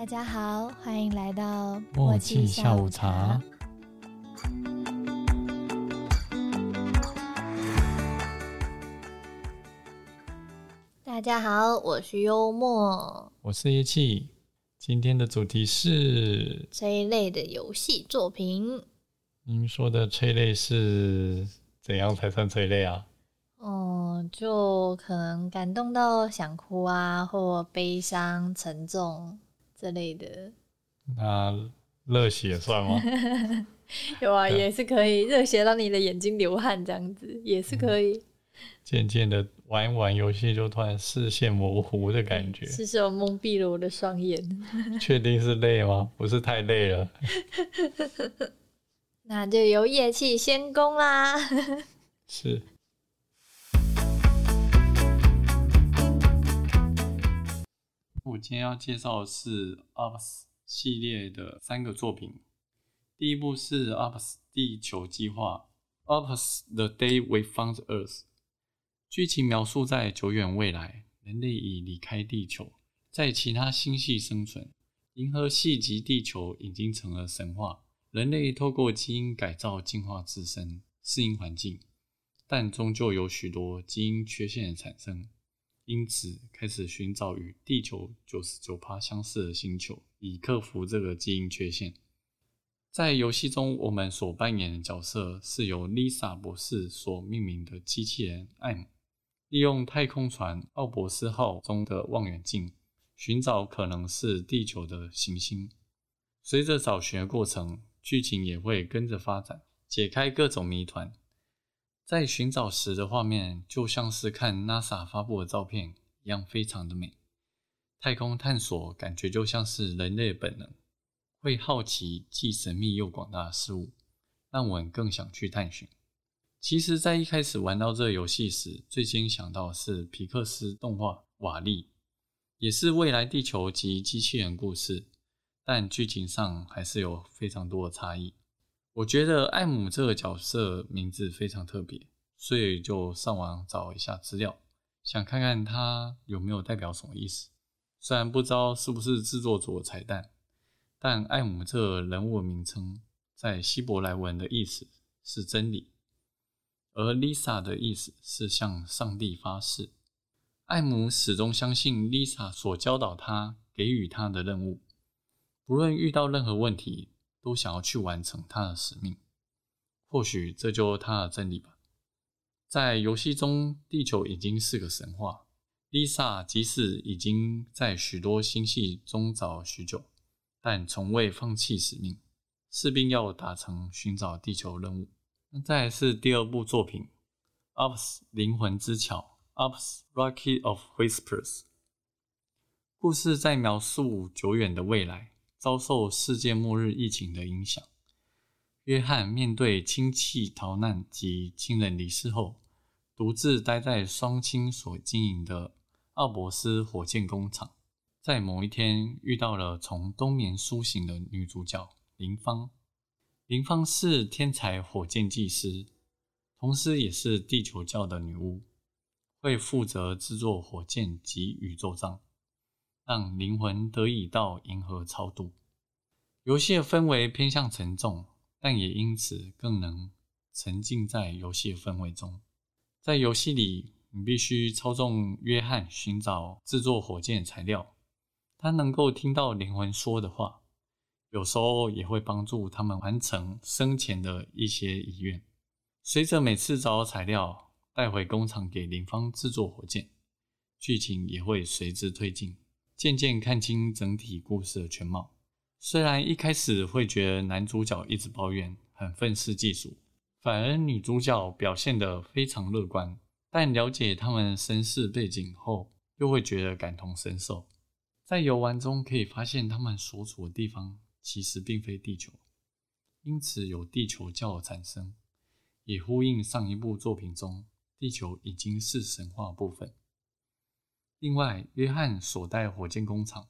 大家好，欢迎来到默契下午茶。大家好，我是幽默，我是叶气。今天的主题是催泪的游戏作品。您说的催泪是怎样才算催泪啊？哦，就可能感动到想哭啊，或悲伤、沉重这类的。那热血算吗？有啊，也是可以，热血让你的眼睛流汗，这样子也是可以。渐渐的玩一玩游戏，就突然视线模糊的感觉，是手蒙蔽了我的双眼。确定是累吗？不是太累了。那就由夜气先攻啦。是。我今天要介绍的是 UPS 系列的三个作品。第一部是 UPS 地球计划，UPS The Day We Found Earth。剧情描述在久远未来，人类已离开地球，在其他星系生存。银河系及地球已经成了神话。人类透过基因改造进化自身，适应环境，但终究有许多基因缺陷产生，因此开始寻找与地球九十九趴相似的星球，以克服这个基因缺陷。在游戏中，我们所扮演的角色是由 Lisa 博士所命名的机器人艾姆。利用太空船奥伯斯号中的望远镜，寻找可能是地球的行星。随着找寻的过程，剧情也会跟着发展，解开各种谜团。在寻找时的画面，就像是看 NASA 发布的照片一样，非常的美。太空探索感觉就像是人类本能，会好奇既神秘又广大的事物，让我们更想去探寻。其实，在一开始玩到这游戏时，最先想到是皮克斯动画《瓦力》，也是未来地球及机器人故事，但剧情上还是有非常多的差异。我觉得艾姆这个角色名字非常特别，所以就上网找一下资料，想看看它有没有代表什么意思。虽然不知道是不是制作组的彩蛋，但艾姆这人物名称在希伯来文的意思是真理。而 Lisa 的意思是向上帝发誓。艾姆始终相信 Lisa 所教导他、给予他的任务，不论遇到任何问题，都想要去完成他的使命。或许这就是他的真理吧。在游戏中，地球已经是个神话。Lisa 即使已经在许多星系中找许久，但从未放弃使命，势必要达成寻找地球任务。那再是第二部作品《Ups 灵魂之桥》（Ups Rocky of Whispers）。故事在描述久远的未来，遭受世界末日疫情的影响。约翰面对亲戚逃难及亲人离世后，独自待在双亲所经营的奥伯斯火箭工厂。在某一天，遇到了从冬眠苏醒的女主角林芳。林芳是天才火箭技师，同时也是地球教的女巫，会负责制作火箭及宇宙杖，让灵魂得以到银河超度。游戏的氛围偏向沉重，但也因此更能沉浸在游戏的氛围中。在游戏里，你必须操纵约翰寻找制作火箭材料，他能够听到灵魂说的话。有时候也会帮助他们完成生前的一些遗愿。随着每次找到材料带回工厂给林芳制作火箭，剧情也会随之推进，渐渐看清整体故事的全貌。虽然一开始会觉得男主角一直抱怨很愤世嫉俗，反而女主角表现得非常乐观，但了解他们身世背景后，又会觉得感同身受。在游玩中可以发现他们所处的地方。其实并非地球，因此有地球教的产生，也呼应上一部作品中地球已经是神话部分。另外，约翰所带火箭工厂，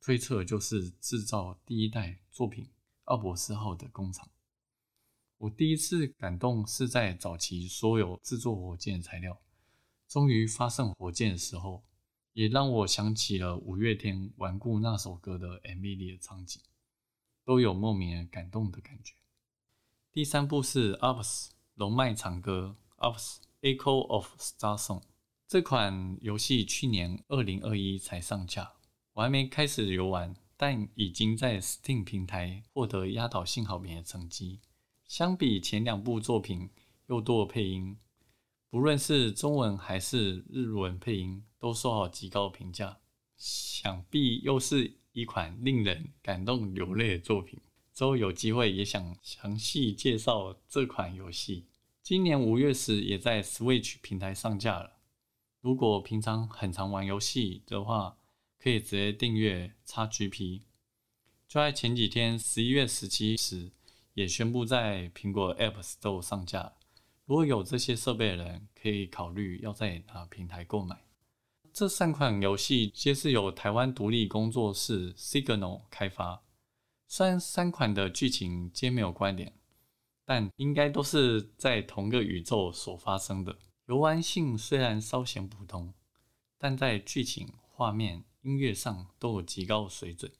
推测就是制造第一代作品奥伯斯号的工厂。我第一次感动是在早期所有制作火箭材料终于发射火箭的时候，也让我想起了五月天《顽固》那首歌的 MV 里的场景，都有莫名的感动的感觉。第三部是《UPS》龙脉长歌，《UPS Echo of Star Song》这款游戏去年二零二一才上架，我还没开始游玩，但已经在 Steam 平台获得压倒性好评的成绩。相比前两部作品，又多了配音。不论是中文还是日文配音，都受到极高评价。想必又是一款令人感动流泪的作品。之后有机会也想详细介绍这款游戏。今年五月时也在 Switch 平台上架了。如果平常很常玩游戏的话，可以直接订阅 XGP。就在前几天，十一月十七时，也宣布在苹果 App Store 上架。如果有这些设备的人，可以考虑要在哪平台购买。这三款游戏皆是由台湾独立工作室 Signal 开发。虽然三款的剧情皆没有关联，但应该都是在同个宇宙所发生的。游玩性虽然稍显普通，但在剧情、画面、音乐上都有极高水准。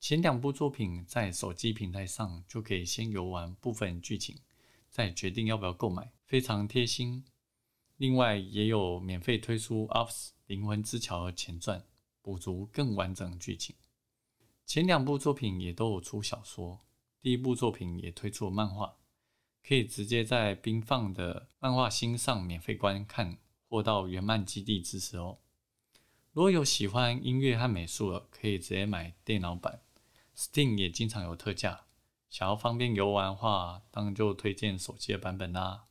前两部作品在手机平台上就可以先游玩部分剧情。再决定要不要购买，非常贴心。另外也有免费推出《UPS 灵魂之桥》的前传，补足更完整剧情。前两部作品也都有出小说，第一部作品也推出了漫画，可以直接在冰放的漫画星上免费观看，或到原漫基地支持哦。如果有喜欢音乐和美术的，可以直接买电脑版，Steam 也经常有特价。想要方便游玩的话，当然就推荐手机的版本啦。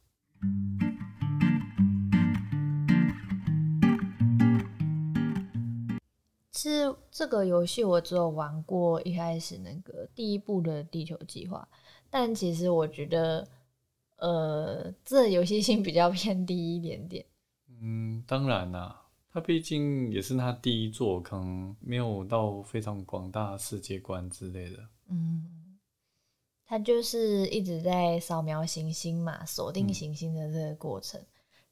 其实这个游戏我只有玩过一开始那个第一部的地球计划，但其实我觉得，呃，这游戏性比较偏低一点点。嗯，当然啦，它毕竟也是他第一作，可能没有到非常广大世界观之类的。嗯。它就是一直在扫描行星嘛，锁定行星的这个过程。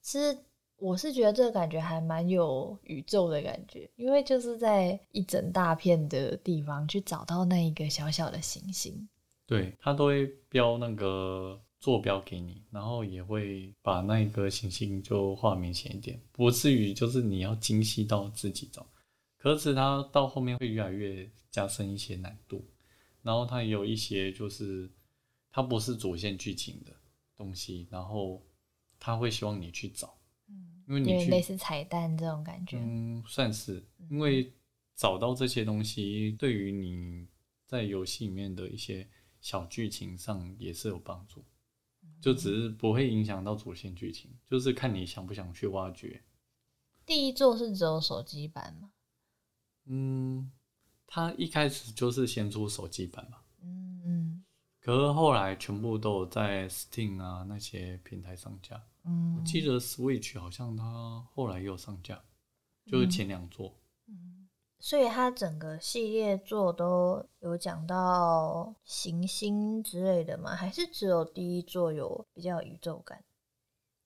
其实我是觉得这个感觉还蛮有宇宙的感觉，因为就是在一整大片的地方去找到那一个小小的行星。对，它都会标那个坐标给你，然后也会把那一个行星就画明显一点，不至于就是你要精细到自己找。可是它到后面会越来越加深一些难度。然后它也有一些，就是它不是主线剧情的东西，然后他会希望你去找，嗯，因为你类似彩蛋这种感觉，嗯，算是，因为找到这些东西，对于你在游戏里面的一些小剧情上也是有帮助，就只是不会影响到主线剧情，就是看你想不想去挖掘。第一座是只有手机版吗？嗯。它一开始就是先出手机版嘛，嗯嗯，可是后来全部都有在 Steam 啊那些平台上架，嗯，我记得 Switch 好像它后来又上架，就是前两座，嗯，所以它整个系列作都有讲到行星之类的吗？还是只有第一座有比较宇宙感？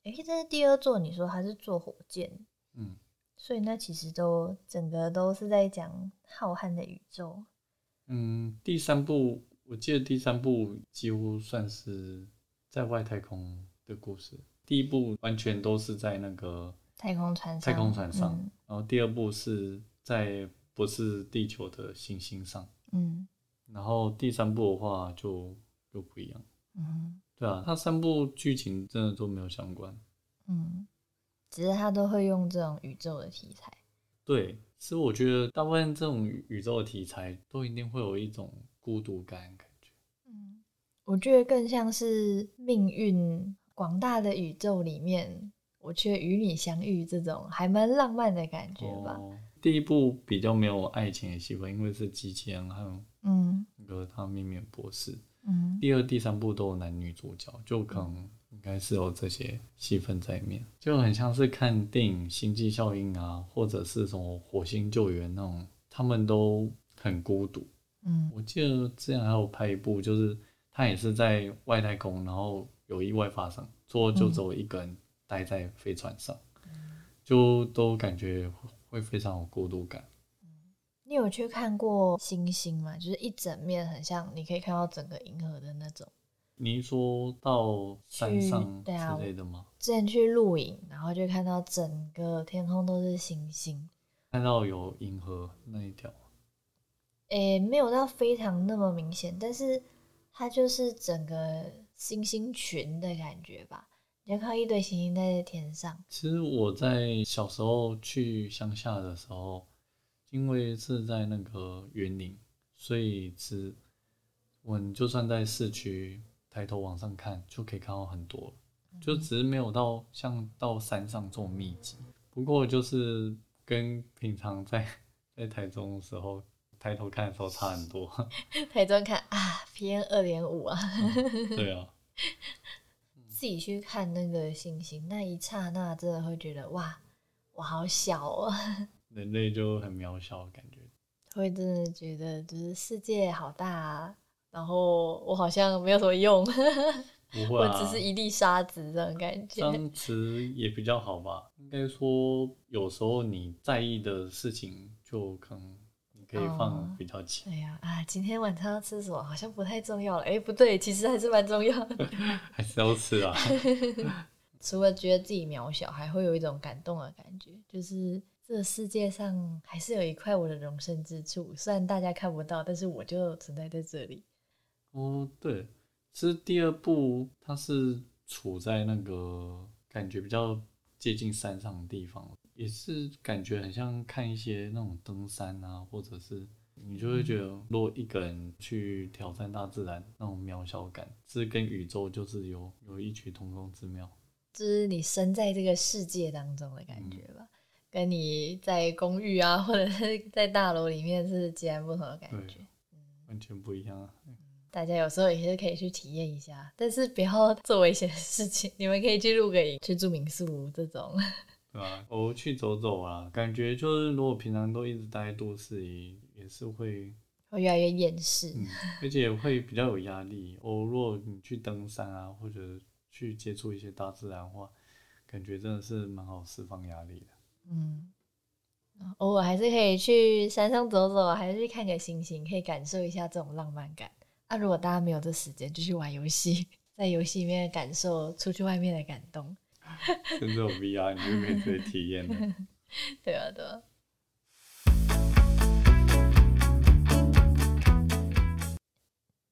哎，但是第二座你说它是坐火箭，嗯。所以那其实都整个都是在讲浩瀚的宇宙。嗯，第三部我记得第三部几乎算是在外太空的故事，第一部完全都是在那个太空船上太空船上，然后第二部是在不是地球的行星上，嗯，然后第三部的话就又不一样，嗯，对啊，它三部剧情真的都没有相关，嗯。只是他都会用这种宇宙的题材，对，其实我觉得大部分这种宇宙的题材都一定会有一种孤独感感觉。嗯，我觉得更像是命运广大的宇宙里面，我却与你相遇这种还蛮浪漫的感觉吧。第一部比较没有爱情的戏份，因为是机器人和嗯那个他秘密博士。嗯，第二、第三部都有男女主角，就可能。应该是有这些戏份在里面，就很像是看电影《星际效应》啊，或者是什么火星救援那种，他们都很孤独。嗯，我记得之前还有拍一部，就是他也是在外太空，然后有意外发生，最后就只有一个人待在飞船上，就都感觉会非常有过渡感。你有去看过星星吗？就是一整面很像，你可以看到整个银河的那种。你说到山上对啊之类的吗？之前去露营，然后就看到整个天空都是星星，看到有银河那一条，诶、没有到非常那么明显，但是它就是整个星星群的感觉吧。你就靠一堆星星在天上，其实我在小时候去乡下的时候，因为是在那个园林，所以只我们就算在市区抬头往上看，就可以看到很多，就只是没有到像到山上这么密集。不过就是跟平常在在台中的时候抬头看的时候差很多。台中看啊，PM 二点五啊，对啊，自己去看那个星星，那一刹那真的会觉得哇，我好小哦，人类就很渺小的感觉。会真的觉得就是世界好大啊，然后我好像没有什么用，不会啊，我只是一粒沙子这种感觉。这样词也比较好吧？应该说，有时候你在意的事情，就可能你可以哦放比较前。对呀啊，今天晚餐要吃什么好像不太重要了。哎，不对，其实还是蛮重要的。还是要吃啊。除了觉得自己渺小，还会有一种感动的感觉，就是这个世界上还是有一块我的容身之处，虽然大家看不到，但是我就存在在这里。哦，对，其实第二部它是处在那个感觉比较接近山上的地方，也是感觉很像看一些那种登山啊，或者是你就会觉得，如果一个人去挑战大自然，那种渺小感，是跟宇宙就是有有异曲同工之妙。就是你身在这个世界当中的感觉吧，跟你在公寓啊，或者是在大楼里面是截然不同的感对觉。完全不一样啊！大家有时候也是可以去体验一下，但是不要做危险的事情。你们可以去露个营，去住民宿这种。对吧？我去走走啊，感觉就是如果平常都一直待在都市里，也是会，会越来越厌世。嗯，而且会比较有压力。哦，如果你去登山啊，或者去接触一些大自然的话，感觉真的是蛮好释放压力的。嗯，偶尔还是可以去山上走走，还是去看个星星，可以感受一下这种浪漫感。啊，如果大家没有这时间，就去玩游戏，在游戏里面感受出去外面的感动。甚至有 VR，你就可以直接体验了。对啊，对啊。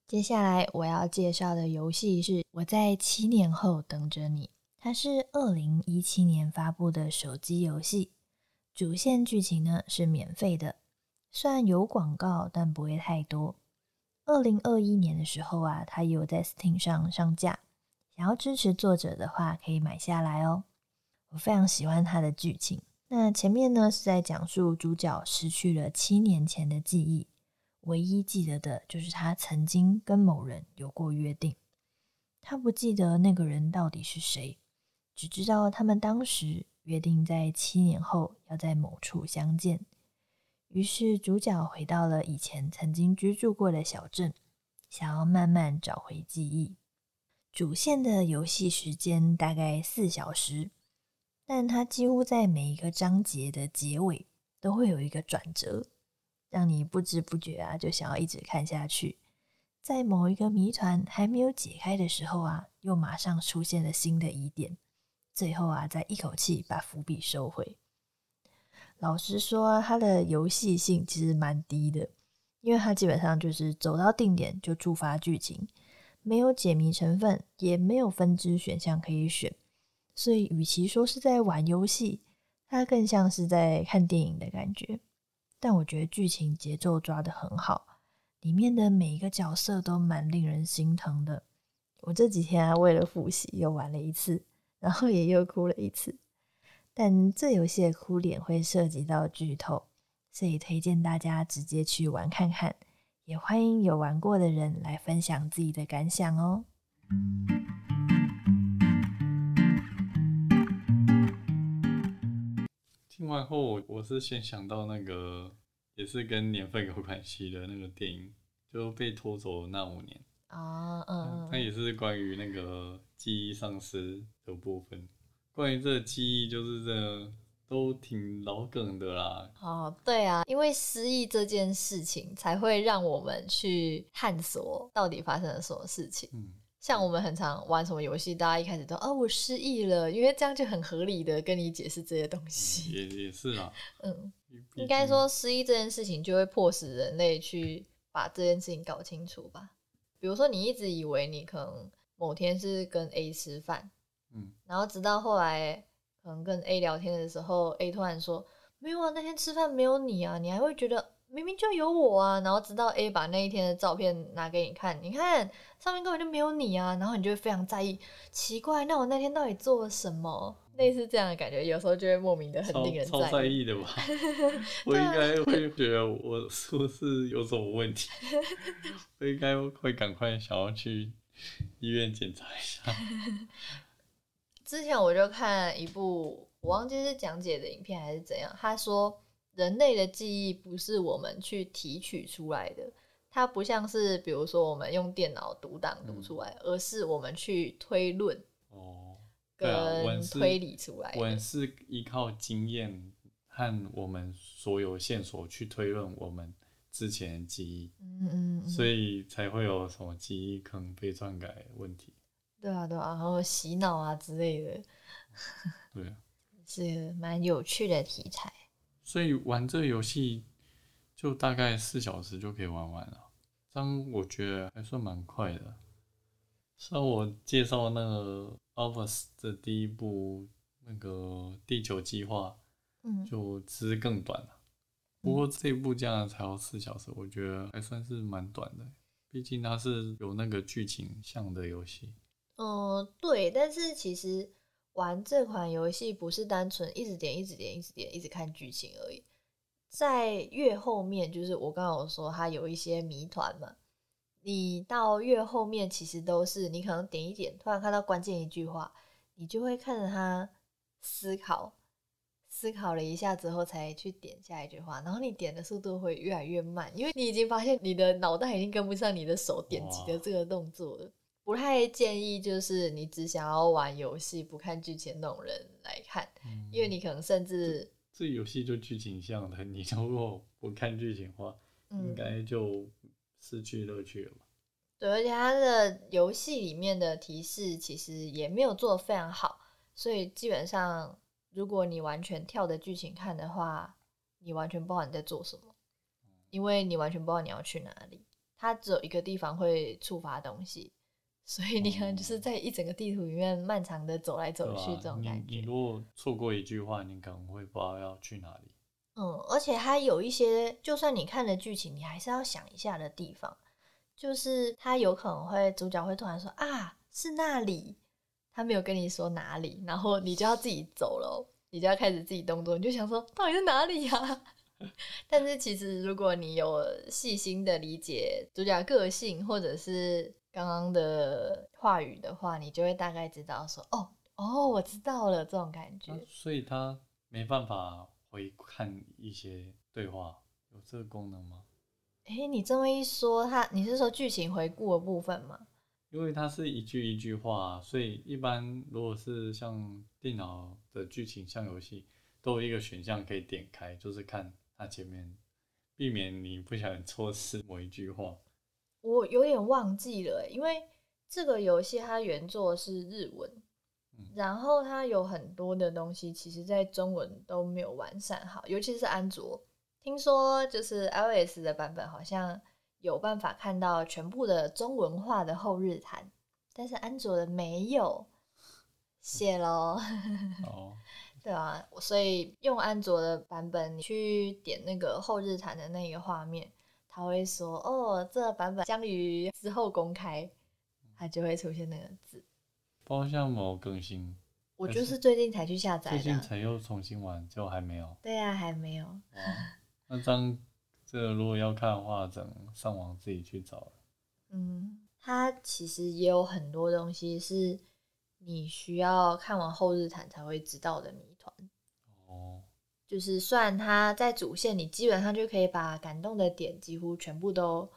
接下来我要介绍的游戏是《我在七年后等着你》，它是二零一七年发布的手机游戏，主线剧情呢是免费的，虽然有广告，但不会太多。二零二一年的时候啊，它有在 Steam 上上架，想要支持作者的话，可以买下来哦。我非常喜欢它的剧情。那前面呢是在讲述主角失去了七年前的记忆，唯一记得的就是他曾经跟某人有过约定。他不记得那个人到底是谁，只知道他们当时约定在七年后要在某处相见。于是主角回到了以前曾经居住过的小镇，想要慢慢找回记忆。主线的游戏时间大概四小时。但它几乎在每一个章节的结尾都会有一个转折，让你不知不觉啊就想要一直看下去。在某一个谜团还没有解开的时候啊，又马上出现了新的疑点，最后啊再一口气把伏笔收回。老实说，它的游戏性其实蛮低的，因为它基本上就是走到定点就触发剧情，没有解谜成分，也没有分支选项可以选。所以，与其说是在玩游戏，它更像是在看电影的感觉。但我觉得剧情节奏抓得很好，里面的每一个角色都蛮令人心疼的。我这几天啊，为了复习又玩了一次，然后也又哭了一次。但这游戏的哭点会涉及到剧透，所以推荐大家直接去玩看看。也欢迎有玩过的人来分享自己的感想哦。听完后，我我是先想到那个也是跟年份有关系的那个电影，就被拖走的那五年。啊，嗯，它也是关于那个记忆丧失的部分。关于这个记忆，就是这都挺老梗的啦。哦，对啊，因为失忆这件事情，才会让我们去探索到底发生了什么事情。嗯，像我们很常玩什么游戏，大家一开始都啊我失忆了，因为这样就很合理的跟你解释这些东西。也也是啦。嗯，应该说失忆这件事情就会迫使人类去把这件事情搞清楚吧。比如说，你一直以为你可能某天是跟 A 吃饭，嗯，然后直到后来可能跟 A 聊天的时候，A 突然说没有啊，那天吃饭没有你啊，你还会觉得明明就有我啊。然后直到 A 把那一天的照片拿给你看，你看上面根本就没有你啊，然后你就会非常在意，奇怪，那我那天到底做了什么？类似这样的感觉，有时候就会莫名的很令人超在意。意的吧？我应该会觉得我是不是有什么问题？我应该会赶快想要去医院检查一下。之前我就看一部，我忘记是讲解的影片还是怎样。他说，人类的记忆不是我们去提取出来的，它不像是比如说我们用电脑读档读出来，而是我们去推论哦，跟推理出来的。文是依靠经验和我们所有线索去推论我们之前的记忆，嗯嗯嗯，所以才会有什么记忆坑被篡改问题。对啊对啊，然后洗脑啊之类的，对啊，是蛮有趣的题材。所以玩这个游戏就大概四小时就可以玩完了，这样我觉得还算蛮快的。像我介绍那个《Office》的第一部那个地球计划，嗯，就其实更短了。不过这一部这样才要四小时，我觉得还算是蛮短的，毕竟它是有那个剧情向的游戏。嗯，对，但是其实玩这款游戏不是单纯一直点、一直点、一直点、一直看剧情而已。在越后面，就是我刚刚有说它有一些谜团嘛，你到越后面其实都是你可能点一点，突然看到关键一句话，你就会看着它思考，思考了一下之后才去点下一句话，然后你点的速度会越来越慢，因为你已经发现你的脑袋已经跟不上你的手点击的这个动作了。不太建议就是你只想要玩游戏不看剧情那种人来看，嗯因为你可能甚至这游戏就剧情向的，你如果不看剧情的话，应嗯该就失去乐趣了吧？对，而且它的游戏里面的提示其实也没有做的非常好，所以基本上如果你完全跳着剧情看的话，你完全不知道你在做什么，因为你完全不知道你要去哪里，它只有一个地方会触发东西。所以你可能就是在一整个地图里面漫长的走来走？去这种感觉。你你如果错过一句话，你可能会不知道要去哪里。嗯，而且它有一些，就算你看了剧情，你还是要想一下的地方，就是它有可能会主角会突然说啊是那里，他没有跟你说哪里，然后你就要自己走了哦，你就要开始自己动作，你就想说到底是哪里呀、但是其实如果你有细心的理解主角个性，或者是刚刚的话语的话，你就会大概知道说哦哦，我知道了这种感觉。啊所以他没办法回看一些对话，有这个功能吗？诶，你这么一说，他你是说剧情回顾的部分吗？因为它是一句一句话，所以一般如果是像电脑的剧情像游戏，都有一个选项可以点开，就是看它前面，避免你不小心错失某一句话。我有点忘记了欸，因为这个游戏它原作是日文，嗯然后它有很多的东西，其实在中文都没有完善好，尤其是安卓。听说就是 iOS 的版本好像有办法看到全部的中文化的后日谈，但是安卓的没有，谢喽。哦，对啊，所以用安卓的版本，你去点那个后日谈的那个画面，它会说哦，这个版本将于之后公开，它就会出现那个字。包括像某更新，我就是最近才去下载最近，才又重新玩，就还没有。对啊，还没有。那张这个如果要看的话，整上网自己去找了。嗯，它其实也有很多东西是你需要看完后日谈才会知道的谜团。哦，就是虽然它在主线，你基本上就可以把感动的点几乎全部都，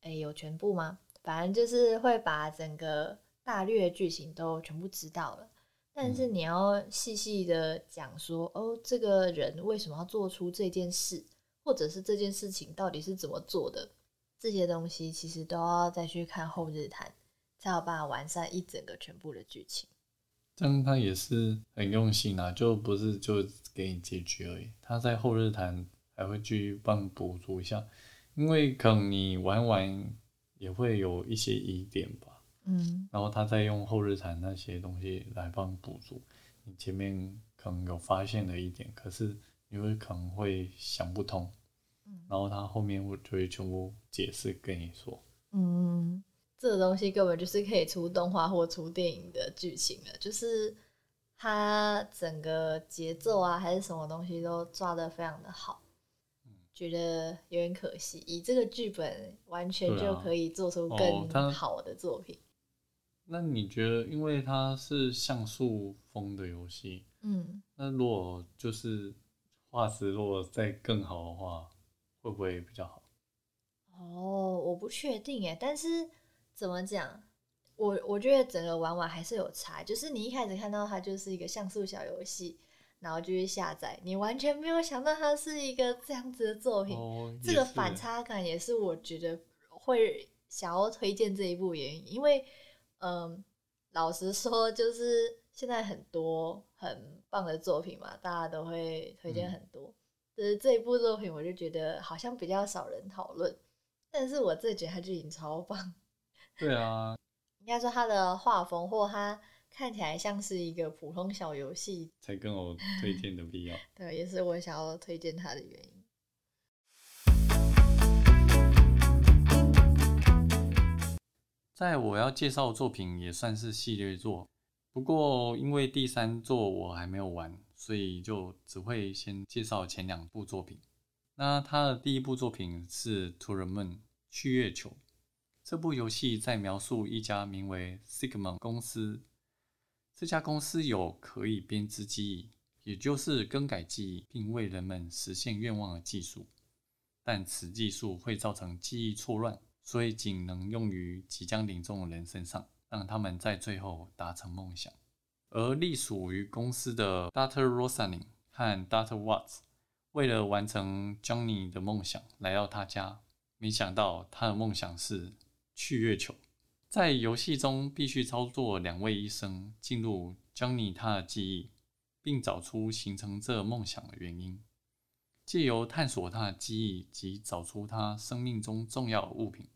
哎、有全部吗？反正就是会把整个大略剧情都全部知道了。但是你要细细的讲说，哦，这个人为什么要做出这件事，或者是这件事情到底是怎么做的，这些东西其实都要再去看后日谈，才有办法完善一整个全部的剧情。这样他也是很用心啊，就不是就给你结局而已。他在后日谈还会去帮你补足一下，因为可能你玩完也会有一些疑点吧。嗯，然后他再用后日谈那些东西来帮你补足你前面可能有发现的一点，可是你会可能会想不通。嗯然后他后面会就会全部解释跟你说。嗯，这个东西根本就是可以出动画或出电影的剧情了，就是它整个节奏啊，还是什么东西都抓得非常的好，觉得有点可惜。以这个剧本，完全就可以做出哦更好的作品。那你觉得，因为它是像素风的游戏，嗯，那如果就是画质如果再更好的话，会不会比较好？哦，我不确定耶，但是怎么讲？我我觉得整个玩玩还是有差，就是你一开始看到它就是一个像素小游戏，然后就去下载，你完全没有想到它是一个这样子的作品。哦，这个反差感也是我觉得会想要推荐这一部原因，因为嗯，老实说，就是现在很多很棒的作品嘛，大家都会推荐嗯很多。就是这一部作品，我就觉得好像比较少人讨论，但是我自己觉得它就已经超棒。对啊，应该说他的画风或他看起来像是一个普通小游戏，才更有推荐的必要。对，也是我想要推荐他的原因。在我要介绍的作品也算是系列作，不过因为第三作我还没有玩，所以就只会先介绍前两部作品。那他的第一部作品是《To the Moon》去月球。这部游戏在描述一家名为 Sigma 公司，这家公司有可以编织记忆，也就是更改记忆并为人们实现愿望的技术，但此技术会造成记忆错乱。所以仅能用于即将临终的人身上，让他们在最后达成梦想。而隶属于公司的 Dr. Rosalind 和 Dr. Watts 为了完成 Johnny 的梦想，来到他家，没想到他的梦想是去月球。在游戏中，必须操作两位医生进入江妮他的记忆，并找出形成这梦想的原因。借由探索他的记忆及找出他生命中重要物品，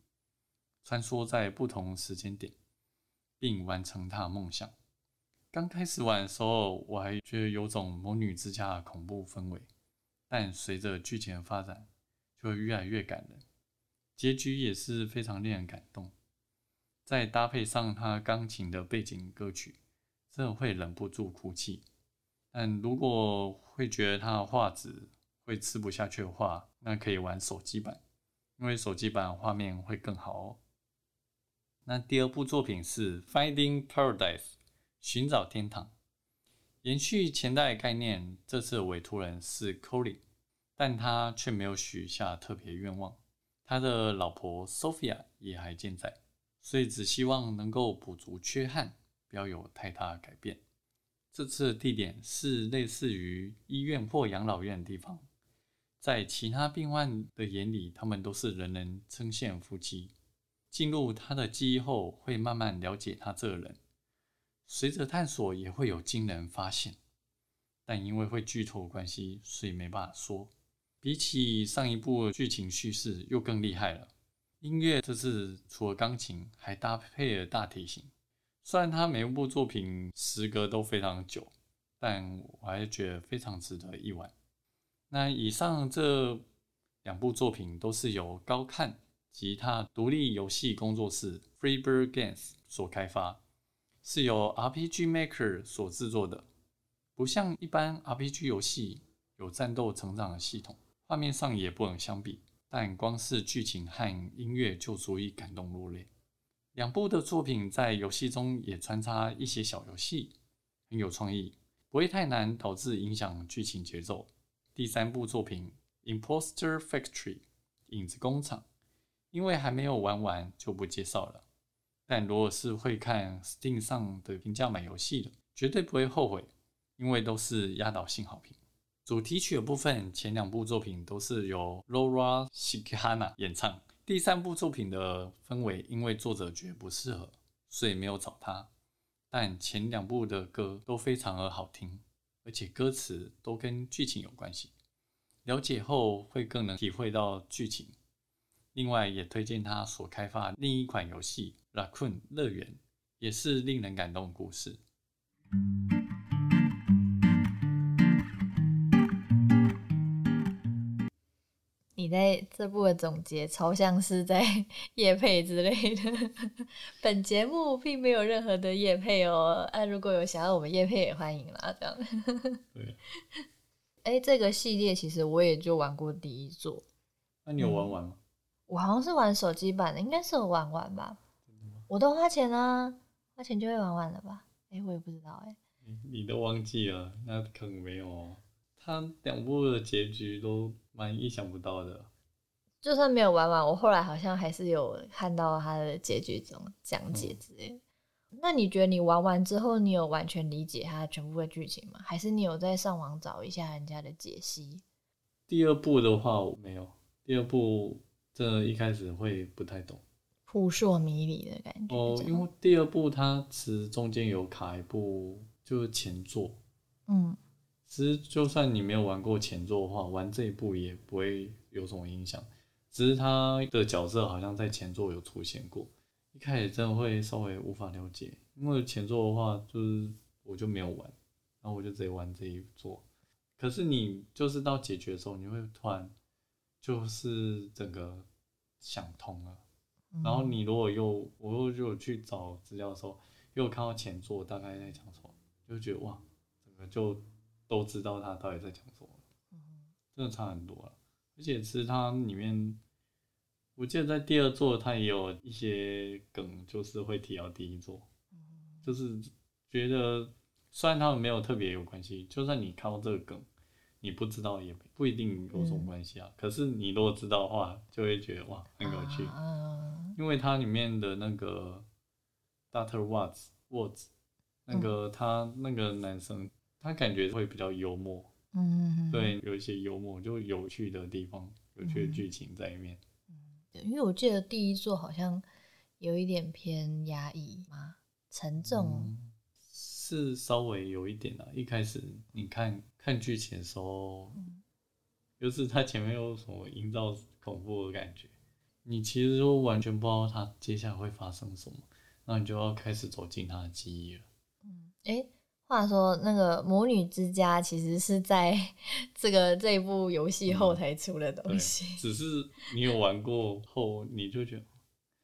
穿梭在不同时间点，并完成他的梦想。刚开始玩的时候，我还觉得有种魔女之家的恐怖氛围，但随着剧情的发展，就会越来越感人，结局也是非常令人感动。再搭配上他钢琴的背景歌曲，真的会忍不住哭泣。但如果会觉得他的画质会吃不下去的话，那可以玩手机版，因为手机版画面会更好哦。那第二部作品是《Finding Paradise》，寻找天堂。延续前代概念，这次的委托人是 Colin，但他却没有许下特别愿望。他的老婆 Sophia 也还健在，所以只希望能够补足缺憾，不要有太大改变。这次的地点是类似于医院或养老院的地方，在其他病患的眼里，他们都是人人称羡夫妻。进入他的记忆后，会慢慢了解他这个人。随着探索，也会有惊人发现，但因为会剧透关系，所以没办法说。比起上一部剧情叙事，又更厉害了。音乐这次除了钢琴，还搭配了大提琴。虽然他每一部作品时隔都非常久，但我还是觉得非常值得一玩。那以上这两部作品都是由高看吉他独立游戏工作室 Freebird Games 所开发，是由 RPG Maker 所制作的。不像一般 RPG 游戏有战斗成长的系统，画面上也不能相比，但光是剧情和音乐就足以感动落泪。两部的作品在游戏中也穿插一些小游戏，很有创意，不会太难导致影响剧情节奏。第三部作品《Imposter Factory》影子工厂，因为还没有玩完就不介绍了。但如果是会看 Steam 上的评价买游戏的，绝对不会后悔，因为都是压倒性好评。主题曲的部分，前两部作品都是由 Laura Sikanah 演唱。第三部作品的氛围，因为作者觉得不适合，所以没有找他。但前两部的歌都非常的好听，而且歌词都跟剧情有关系。了解后会更能体会到剧情。另外，也推荐他所开发另一款游戏《Raccoon 乐园》，也是令人感动的故事。在这部的总结超像是在 夜配之类的。本节目并没有任何的夜配哦，啊，如果有想要我们夜配也欢迎啦，这样。对，哎，这个系列其实我也就玩过第一座。那你有玩完吗？我好像是玩手机版的，应该是有玩完吧。我都花钱啊，花钱就会玩完了吧？哎，我也不知道哎。你你都忘记了？那可能没有哦。他两部的结局都蛮意想不到的。就算没有玩完，我后来好像还是有看到它的结局中讲解之类。那你觉得你玩完之后，你有完全理解它全部的剧情吗？还是你有在上网找一下人家的解析？第二部的话，我没有。第二部这一开始会不太懂，扑朔迷离的感觉。哦，因为第二部它其实中间有卡一部，就是前作。嗯。其实，就算你没有玩过前作的话，玩这一部也不会有什么影响。只是他的角色好像在前作有出现过，一开始真的会稍微无法了解，因为前作的话就是我就没有玩，然后我就直接玩这一作。可是你就是到解决的时候，你会突然就是整个想通了。然后你如果又我又就去找资料的时候，又看到前作大概在讲什么，就觉得哇，整个就。都知道他到底在讲什么，真的差很多了。而且其实它里面，我记得在第二座他也有一些梗，就是会提到第一座，就是觉得虽然他们没有特别有关系，就算你看到这个梗，你不知道也不一定有什么关系啊。可是你如果知道的话，就会觉得哇很有趣，因为它里面的那个 Doctor Watts Watts 那个他那个男生。他感觉会比较幽默，嗯，对，有一些幽默就有趣的地方，有趣的剧情在里面。嗯，因为我记得第一座好像有一点偏压抑嘛，沉重，是稍微有一点的。一开始你看看剧情的时候，就是他前面有什么营造恐怖的感觉，你其实就完全不知道他接下来会发生什么，那你就要开始走进他的记忆了。嗯，哎。话说，那个《魔女之家》其实是在 这个这一部游戏后才出的东西。只是你有玩过后，你就觉得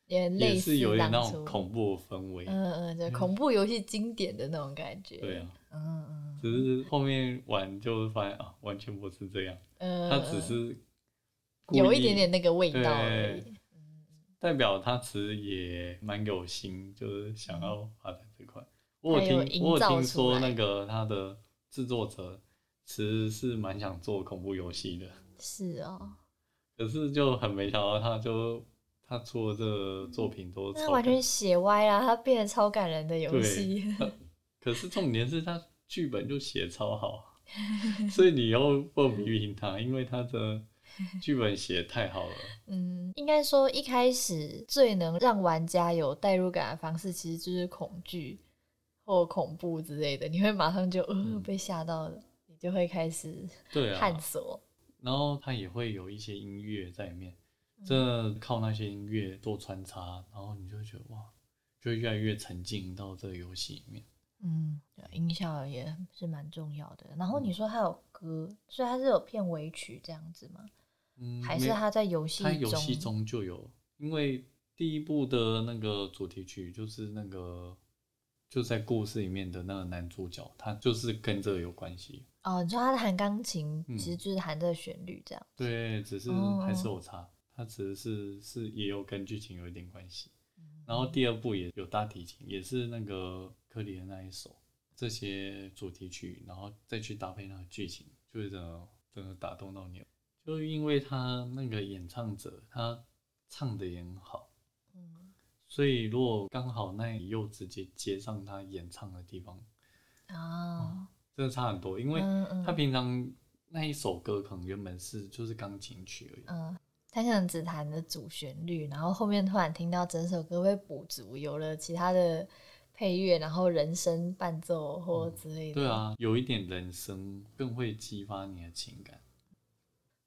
也类似有点那种恐怖氛围。嗯嗯，对恐怖游戏经典的那种感觉。对啊，嗯嗯。只是后面玩就发现啊，完全不是这样。嗯。它只是有一点点那个味道而已。代表他其实也蛮有心，就是想要发展这块。我有听，我有听说那个他的制作者其实是蛮想做恐怖游戏的。是哦。可是就很没想到，他就他出了这个作品都那完全写歪了！他变得超感人的游戏。可是重点是他剧本就写超好，所以你又不批评他，因为他的剧本写太好了。嗯，应该说一开始最能让玩家有代入感的方式，其实就是恐惧。或恐怖之类的，你会马上就呃被吓到了，你就会开始探索。然后它也会有一些音乐在里面，这靠那些音乐做穿插，然后你就觉得哇，就越来越沉浸到这个游戏里面。嗯，音效也是蛮重要的。然后你说它有歌，所以它是有片尾曲这样子吗？嗯，还是它在游戏它游戏中就有，因为第一部的那个主题曲就是那个。就在故事里面的那个男主角，他就是跟这个有关系哦。你说他弹钢琴，其实就是弹这个旋律这样。对，只是还是有差，他只是是也有跟剧情有一点关系。然后第二部也有大提琴，也是那个科里的那一首，这些主题曲，然后再去搭配那个剧情，就是真的真的打动到你。就因为他那个演唱者，他唱的也很好。所以，如果刚好那里又直接接上他演唱的地方，啊，真的差很多。因为他平常那一首歌可能原本是就是钢琴曲而已，嗯，他可能只弹的主旋律，然后后面突然听到整首歌被补足，有了其他的配乐，然后人声伴奏或之类的。对，啊，有一点人声更会激发你的情感。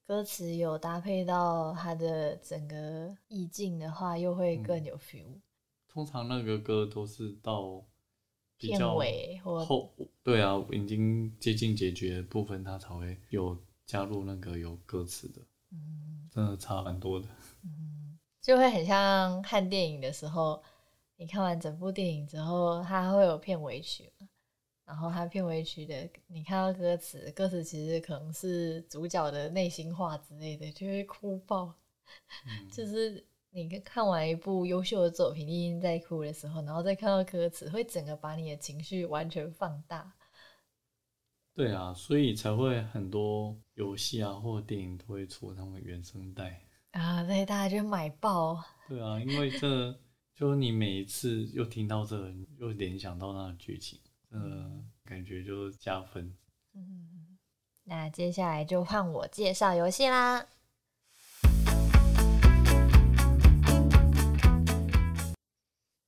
歌词有搭配到它的整个意境的话，又会嗯更有 feel。通常那个歌都是到比片尾或后，对啊，已经接近结局的部分，它才会有加入那个有歌词的，嗯真的差蛮多的。嗯，就会很像看电影的时候，你看完整部电影之后，它会有片尾曲嘛，然后它片尾曲的，你看到歌词，歌词其实可能是主角的内心话之类的，就会哭爆。嗯，就是你看完一部优秀的作品，你已经在哭的时候，然后再看到歌词，会整个把你的情绪完全放大。对啊，所以才会很多游戏啊或电影都会出他们原声带。啊，对，大家就买爆。对啊，因为这就你每一次又听到这个，又联想到那个剧情，真的感觉就是加分。嗯，那接下来就换我介绍游戏啦。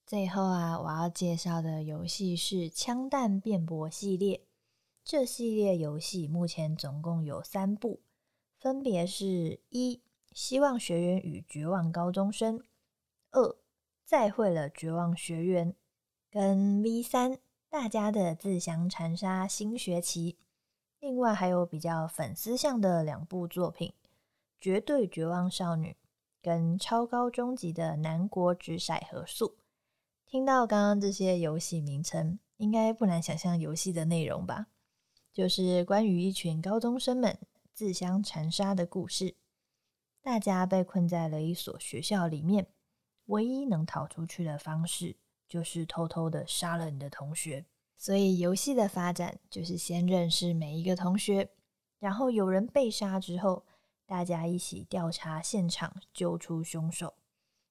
最后啊，我要介绍的游戏是《枪弹辩驳》系列。这系列游戏目前总共有三部，分别是一《希望学园与绝望高中生》，二《再会了绝望学园》，跟 V 三大家的自相残杀新学期。另外还有比较粉丝向的两部作品，《绝对绝望少女》跟超高中级的南国直骰和素。听到刚刚这些游戏名称，应该不难想象游戏的内容吧？就是关于一群高中生们自相残杀的故事。大家被困在了一所学校里面，唯一能逃出去的方式就是偷偷的杀了你的同学。所以游戏的发展就是先认识每一个同学，然后有人被杀之后，大家一起调查现场，揪出凶手。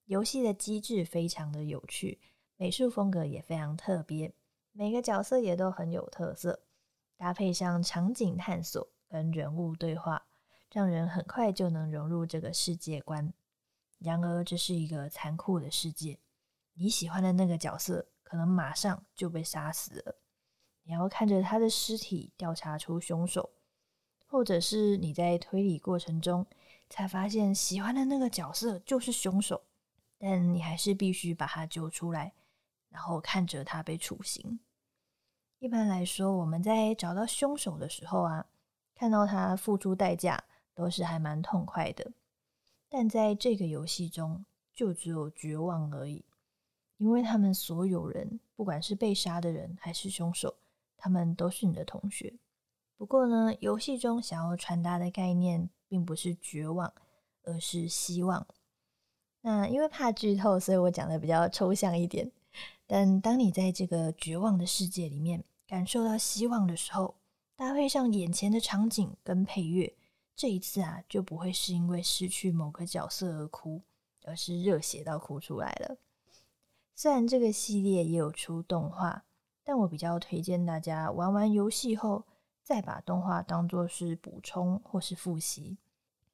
游戏的机制非常的有趣，美术风格也非常特别，每个角色也都很有特色，搭配上场景探索跟人物对话，让人很快就能融入这个世界观。然而，这是一个残酷的世界，你喜欢的那个角色可能马上就被杀死了。你要看着他的尸体调查出凶手，或者是你在推理过程中才发现喜欢的那个角色就是凶手，但你还是必须把他救出来，然后看着他被处刑。一般来说，我们在找到凶手的时候啊，看到他付出代价都是还蛮痛快的，但在这个游戏中就只有绝望而已，因为他们所有人，不管是被杀的人还是凶手。他们都是你的同学。不过呢，游戏中想要传达的概念并不是绝望，而是希望。那因为怕剧透，所以我讲的比较抽象一点。但当你在这个绝望的世界里面感受到希望的时候，搭配上眼前的场景跟配乐，这一次啊，就不会是因为失去某个角色而哭，而是热血到哭出来了。虽然这个系列也有出动画。但我比较推荐大家玩完游戏后，再把动画当作是补充或是复习，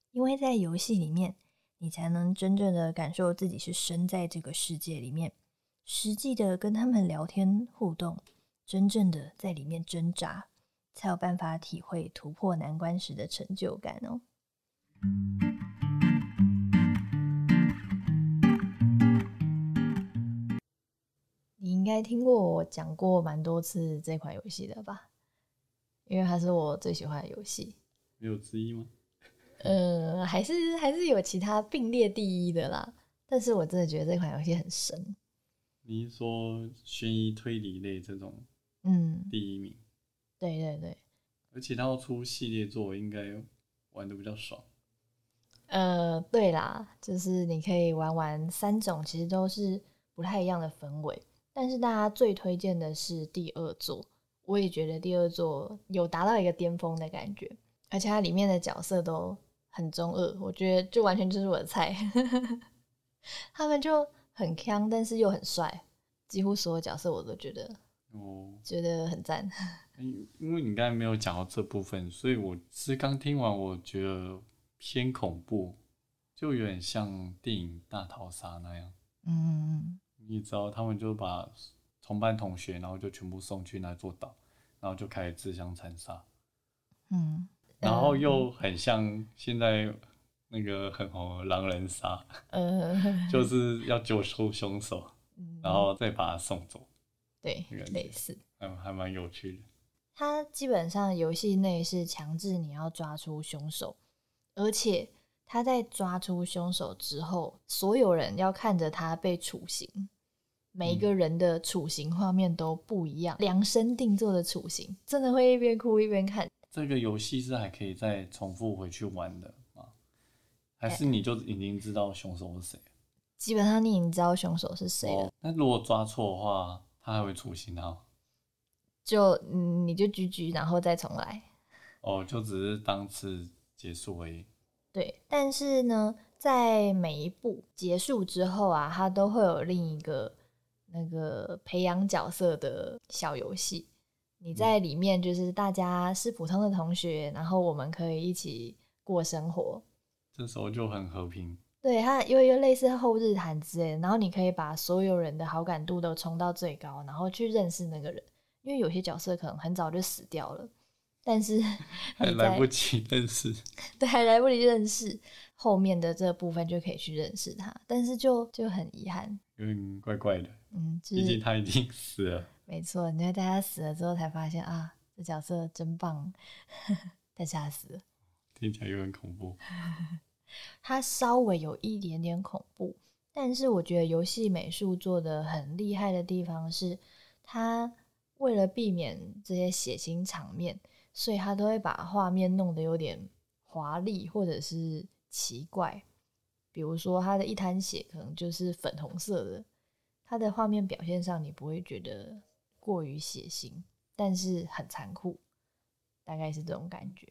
因为在游戏里面，你才能真正的感受自己是身在这个世界里面，实际的跟他们聊天互动，真正的在里面挣扎，才有办法体会突破难关时的成就感哦。你应该听过我讲过蛮多次这款游戏的吧？因为它是我最喜欢的游戏。没有之一吗？呃，还是还是有其他并列第一的啦。但是我真的觉得这款游戏很神。你是说悬疑推理类这种嗯，第一名？对对对。而且它要出系列作，应该玩的比较爽。呃，对啦，就是你可以玩玩三种，其实都是不太一样的氛围。但是大家最推荐的是第二座，我也觉得第二座有达到一个巅峰的感觉，而且它里面的角色都很中二，我觉得就完全就是我的菜。他们就很强，但是又很帅，几乎所有角色我都觉得哦，觉得很赞。因 因为你刚才没有讲到这部分，所以我是刚听完，我觉得偏恐怖，就有点像电影《大逃杀》那样。嗯，你知道，他们就把同班同学，然后就全部送去那座岛，然后就开始自相残杀，嗯，然后又很像现在那个很红的狼人杀，呃，就是要揪出凶手，嗯然后再把他送走，对那个类似。还还蛮有趣的。它基本上游戏内是强制你要抓出凶手，而且他在抓出凶手之后，所有人要看着他被处刑，每一个人的处刑画面都不一样，量身定做的处刑，真的会一边哭一边看。这个游戏是还可以再重复回去玩的吗？还是你就已经知道凶手是谁了？基本上你已经知道凶手是谁了，哦，那如果抓错的话，他还会处刑他吗？就嗯你就举举，然后再重来。哦，就只是当次结束而已。对，但是呢，在每一步结束之后啊，他都会有另一个那个培养角色的小游戏。你在里面就是大家是普通的同学，然后我们可以一起过生活。这时候就很和平。对，它有一个类似后日谈之类的，然后你可以把所有人的好感度都冲到最高，然后去认识那个人。因为有些角色可能很早就死掉了，但是 还来不及认识，对，还来不及认识，后面的这部分就可以去认识他，但是就就很遗憾，有点怪怪的。嗯，就毕竟是他已经 死了。没错，你会在他死了之后才发现啊，这角色真棒，但是他死了，听起来有点恐怖。他稍微有一点点恐怖，但是我觉得游戏美术做的很厉害的地方是，他为了避免这些血腥场面，所以他都会把画面弄得有点华丽或者是奇怪。比如说，他的一滩血可能就是粉红色的，他的画面表现上你不会觉得过于血腥，但是很残酷，大概是这种感觉。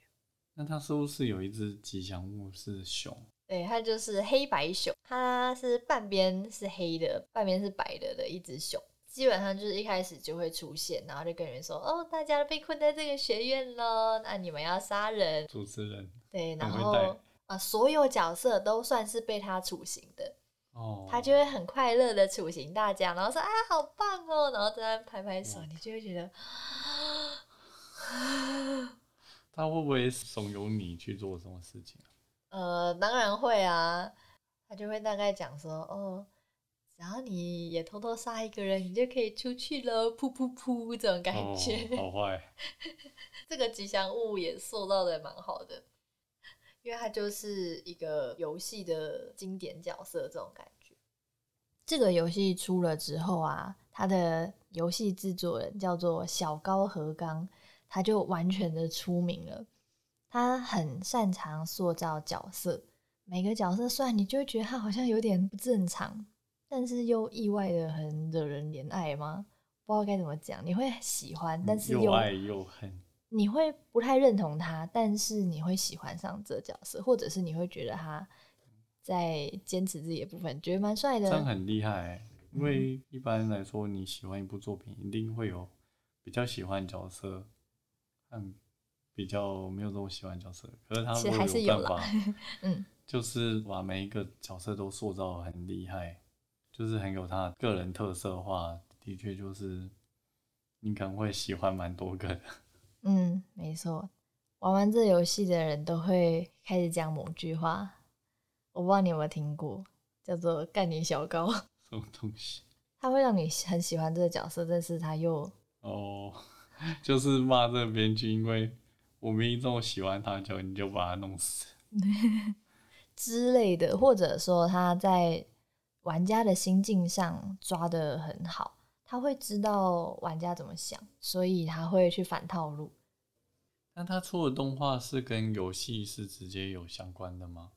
那他是不是有一只吉祥物是熊？对，它就是黑白熊，它是半边是黑的，半边是白的的一只熊。基本上就是一开始就会出现，然后就跟人说：“哦，大家被困在这个学院了，那你们要杀人。主持人”对，然后啊、所有角色都算是被他处刑的，哦，他就会很快乐的处刑大家，然后说：“啊，好棒哦！”然后在那拍拍手，你就会觉得，他会不会怂恿你去做什么事情啊？呃，当然会啊，他就会大概讲说，哦，只要你也偷偷杀一个人，你就可以出去了，噗噗噗，这种感觉。哦、好坏，这个吉祥物也塑造的蛮好的，因为他就是一个游戏的经典角色，这种感觉。这个游戏出了之后啊，他的游戏制作人叫做小高和刚，他就完全的出名了。他很擅长塑造角色，每个角色虽然你就会觉得他好像有点不正常，但是又意外的很惹人怜爱吗？不知道该怎么讲，你会喜欢，但是又又爱又恨。你会不太认同他，但是你会喜欢上这角色，或者是你会觉得他在坚持自己的部分，觉得蛮帅的。这样很厉害欸，因为一般来说，你喜欢一部作品，一定会有比较喜欢角色，嗯比较没有这么喜欢角色。可是他其实如果还是有啦办法，嗯，就是把每一个角色都塑造很厉害，就是很有他个人特色的话，的确就是你可能会喜欢蛮多个的。嗯，没错。玩完这游戏的人都会开始讲某句话，我不知道你有没有听过，叫做“干你小高什么东西？”，他会让你很喜欢这个角色，但是他又哦，就是骂这个编剧，因为我明明这么喜欢他，就你就把他弄死。之类的，或者说他在玩家的心境上抓得很好，他会知道玩家怎么想，所以他会去反套路。那他出的动画是跟游戏是直接有相关的吗？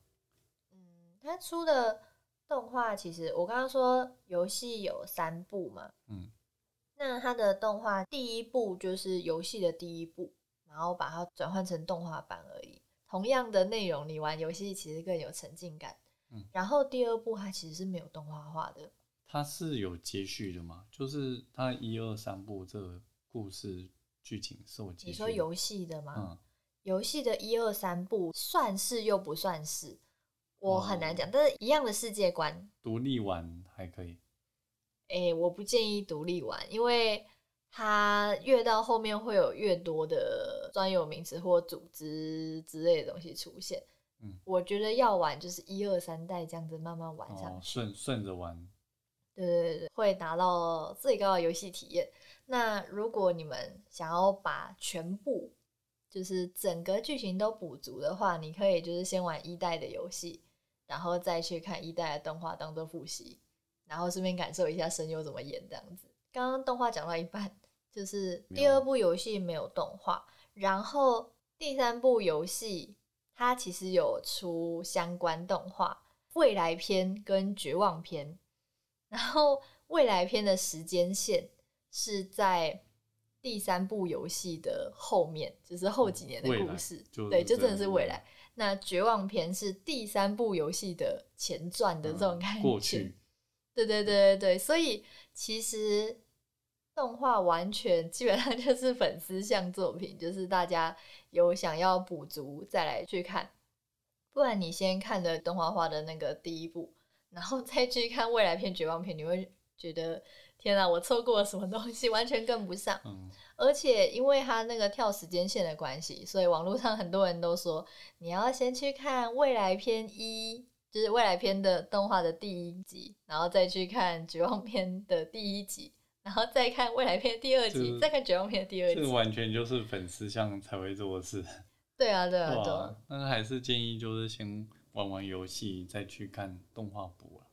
嗯，他出的动画其实我刚刚说游戏有三部嘛，嗯，那他的动画第一部就是游戏的第一部，然后把它转换成动画版而已。同样的内容，你玩游戏其实更有沉浸感。嗯，然后第二部它其实是没有动画化的。它是有接续的吗？就是它一二三部这个故事剧情是我你说游戏的吗？嗯，游戏的一二三部算是又不算是，我很难讲。但是一样的世界观，独立玩还可以。哎，我不建议独立玩，因为它越到后面会有越多的专有名词或组织之类的东西出现。嗯，我觉得要玩就是一二三代这样子慢慢玩上去，顺顺着玩。对对对，会达到最高的游戏体验。那如果你们想要把全部就是整个剧情都补足的话，你可以就是先玩一代的游戏，然后再去看一代的动画当做复习，然后顺便感受一下声优怎么演这样子。刚刚动画讲到一半，就是第二部游戏没有动画，然后第三部游戏它其实有出相关动画，未来篇跟绝望篇。然后未来篇的时间线是在第三部游戏的后面，就是后几年的故事。对，就真的是未来。那绝望篇是第三部游戏的前传的这种感觉。过去。对对对对对，所以其实动画完全基本上就是粉丝向作品，就是大家有想要补足再来去看，不然你先看了动画化的那个第一部。然后再去看未来片、绝望片，你会觉得天哪，我错过了什么东西，完全跟不上。嗯，而且因为他那个跳时间线的关系，所以网络上很多人都说你要先去看未来篇一，就是未来篇的动画的第一集，然后再去看绝望片的第一集，然后再看未来篇第二集，再看绝望片第二集。这完全就是粉丝向才会做的事。对啊，对啊，对啊。但是还是建议就是先。玩玩游戏再去看动画部了。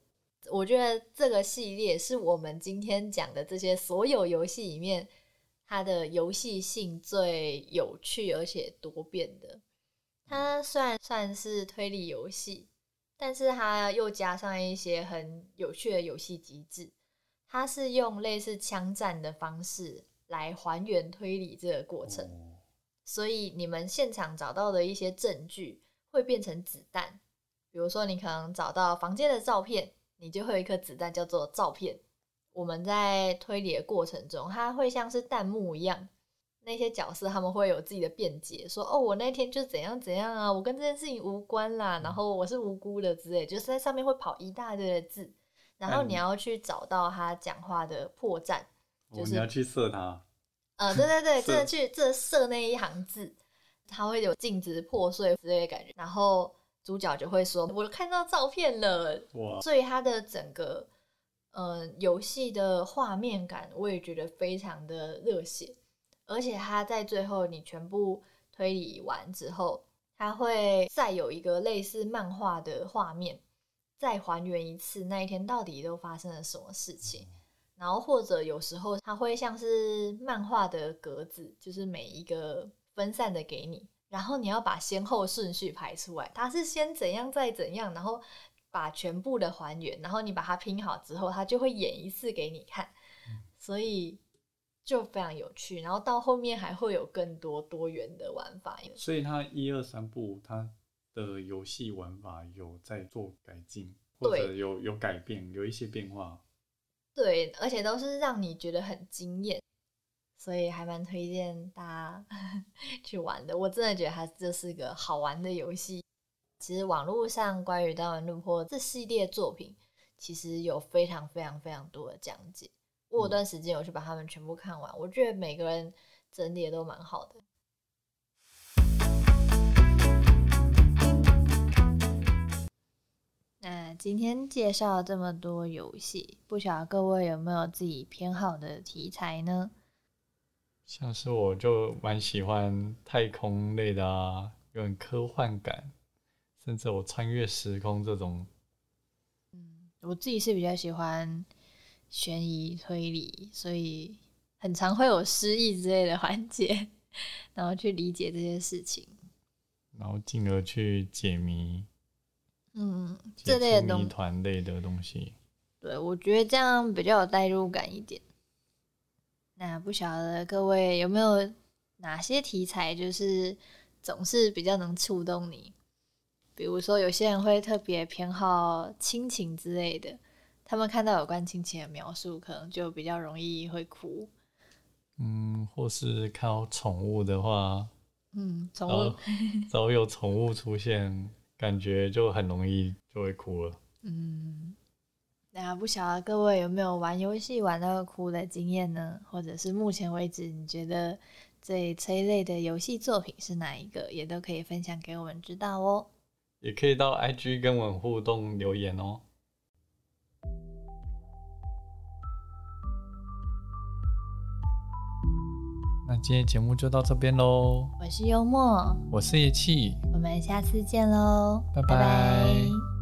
我觉得这个系列是我们今天讲的这些所有游戏里面，它的游戏性最有趣而且多变的。它虽然算是推理游戏，但是它又加上一些很有趣的游戏机制。它是用类似枪战的方式来还原推理这个过程，所以你们现场找到的一些证据会变成子弹。比如说，你可能找到房间的照片，你就会有一颗子弹叫做照片。我们在推理的过程中，它会像是弹幕一样，那些角色他们会有自己的辩解，说：“哦，我那天就怎样怎样啊，我跟这件事情无关啦，然后我是无辜的之类。”就是在上面会跑一大堆的字，然后你要去找到他讲话的破绽，就是你要去射他。呃，对对对，真的去这射那一行字，它会有镜子破碎之类的感觉，然后。主角就会说：“我看到照片了。”所以他的整个呃游戏的画面感，我也觉得非常的热血。而且他在最后你全部推理完之后，他会再有一个类似漫画的画面，再还原一次那一天到底都发生了什么事情。然后或者有时候他会像是漫画的格子，就是每一个分散的给你。然后你要把先后顺序排出来，它是先怎样再怎样，然后把全部的还原，然后你把它拼好之后，它就会演一次给你看，所以就非常有趣。然后到后面还会有更多多元的玩法。所以它一二三部它的游戏玩法有在做改进，或者有有改变，有一些变化。对，而且都是让你觉得很惊艳。所以还蛮推荐大家 去玩的，我真的觉得它这是个好玩的游戏。其实网络上关于《刀文路破》这系列作品，其实有非常非常非常多的讲解。我有段时间有去把它们全部看完，我觉得每个人整理的都蛮好的。那今天介绍这么多游戏，不晓得各位有没有自己偏好的题材呢？像是我就蛮喜欢太空类的啊，有点科幻感，甚至我穿越时空这种。嗯，我自己是比较喜欢悬疑推理，所以很常会有失忆之类的环节，然后去理解这些事情，然后进而去解谜。嗯，这类的谜团类的东西。对，我觉得这样比较有代入感一点。那不晓得各位有没有哪些题材，就是总是比较能触动你？比如说，有些人会特别偏好亲情之类的，他们看到有关亲情的描述，可能就比较容易会哭。嗯，或是看到宠物的话，嗯，宠物，只要有宠物出现，感觉就很容易就会哭了。嗯，那不晓得各位有没有玩游戏玩到哭的经验呢？或者是目前为止你觉得最催泪的游戏作品是哪一个？也都可以分享给我们知道哦。也可以到 IG 跟我们互动留言哦。那今天节目就到这边喽，我是幽默，我是叶气，我们下次见喽，拜拜拜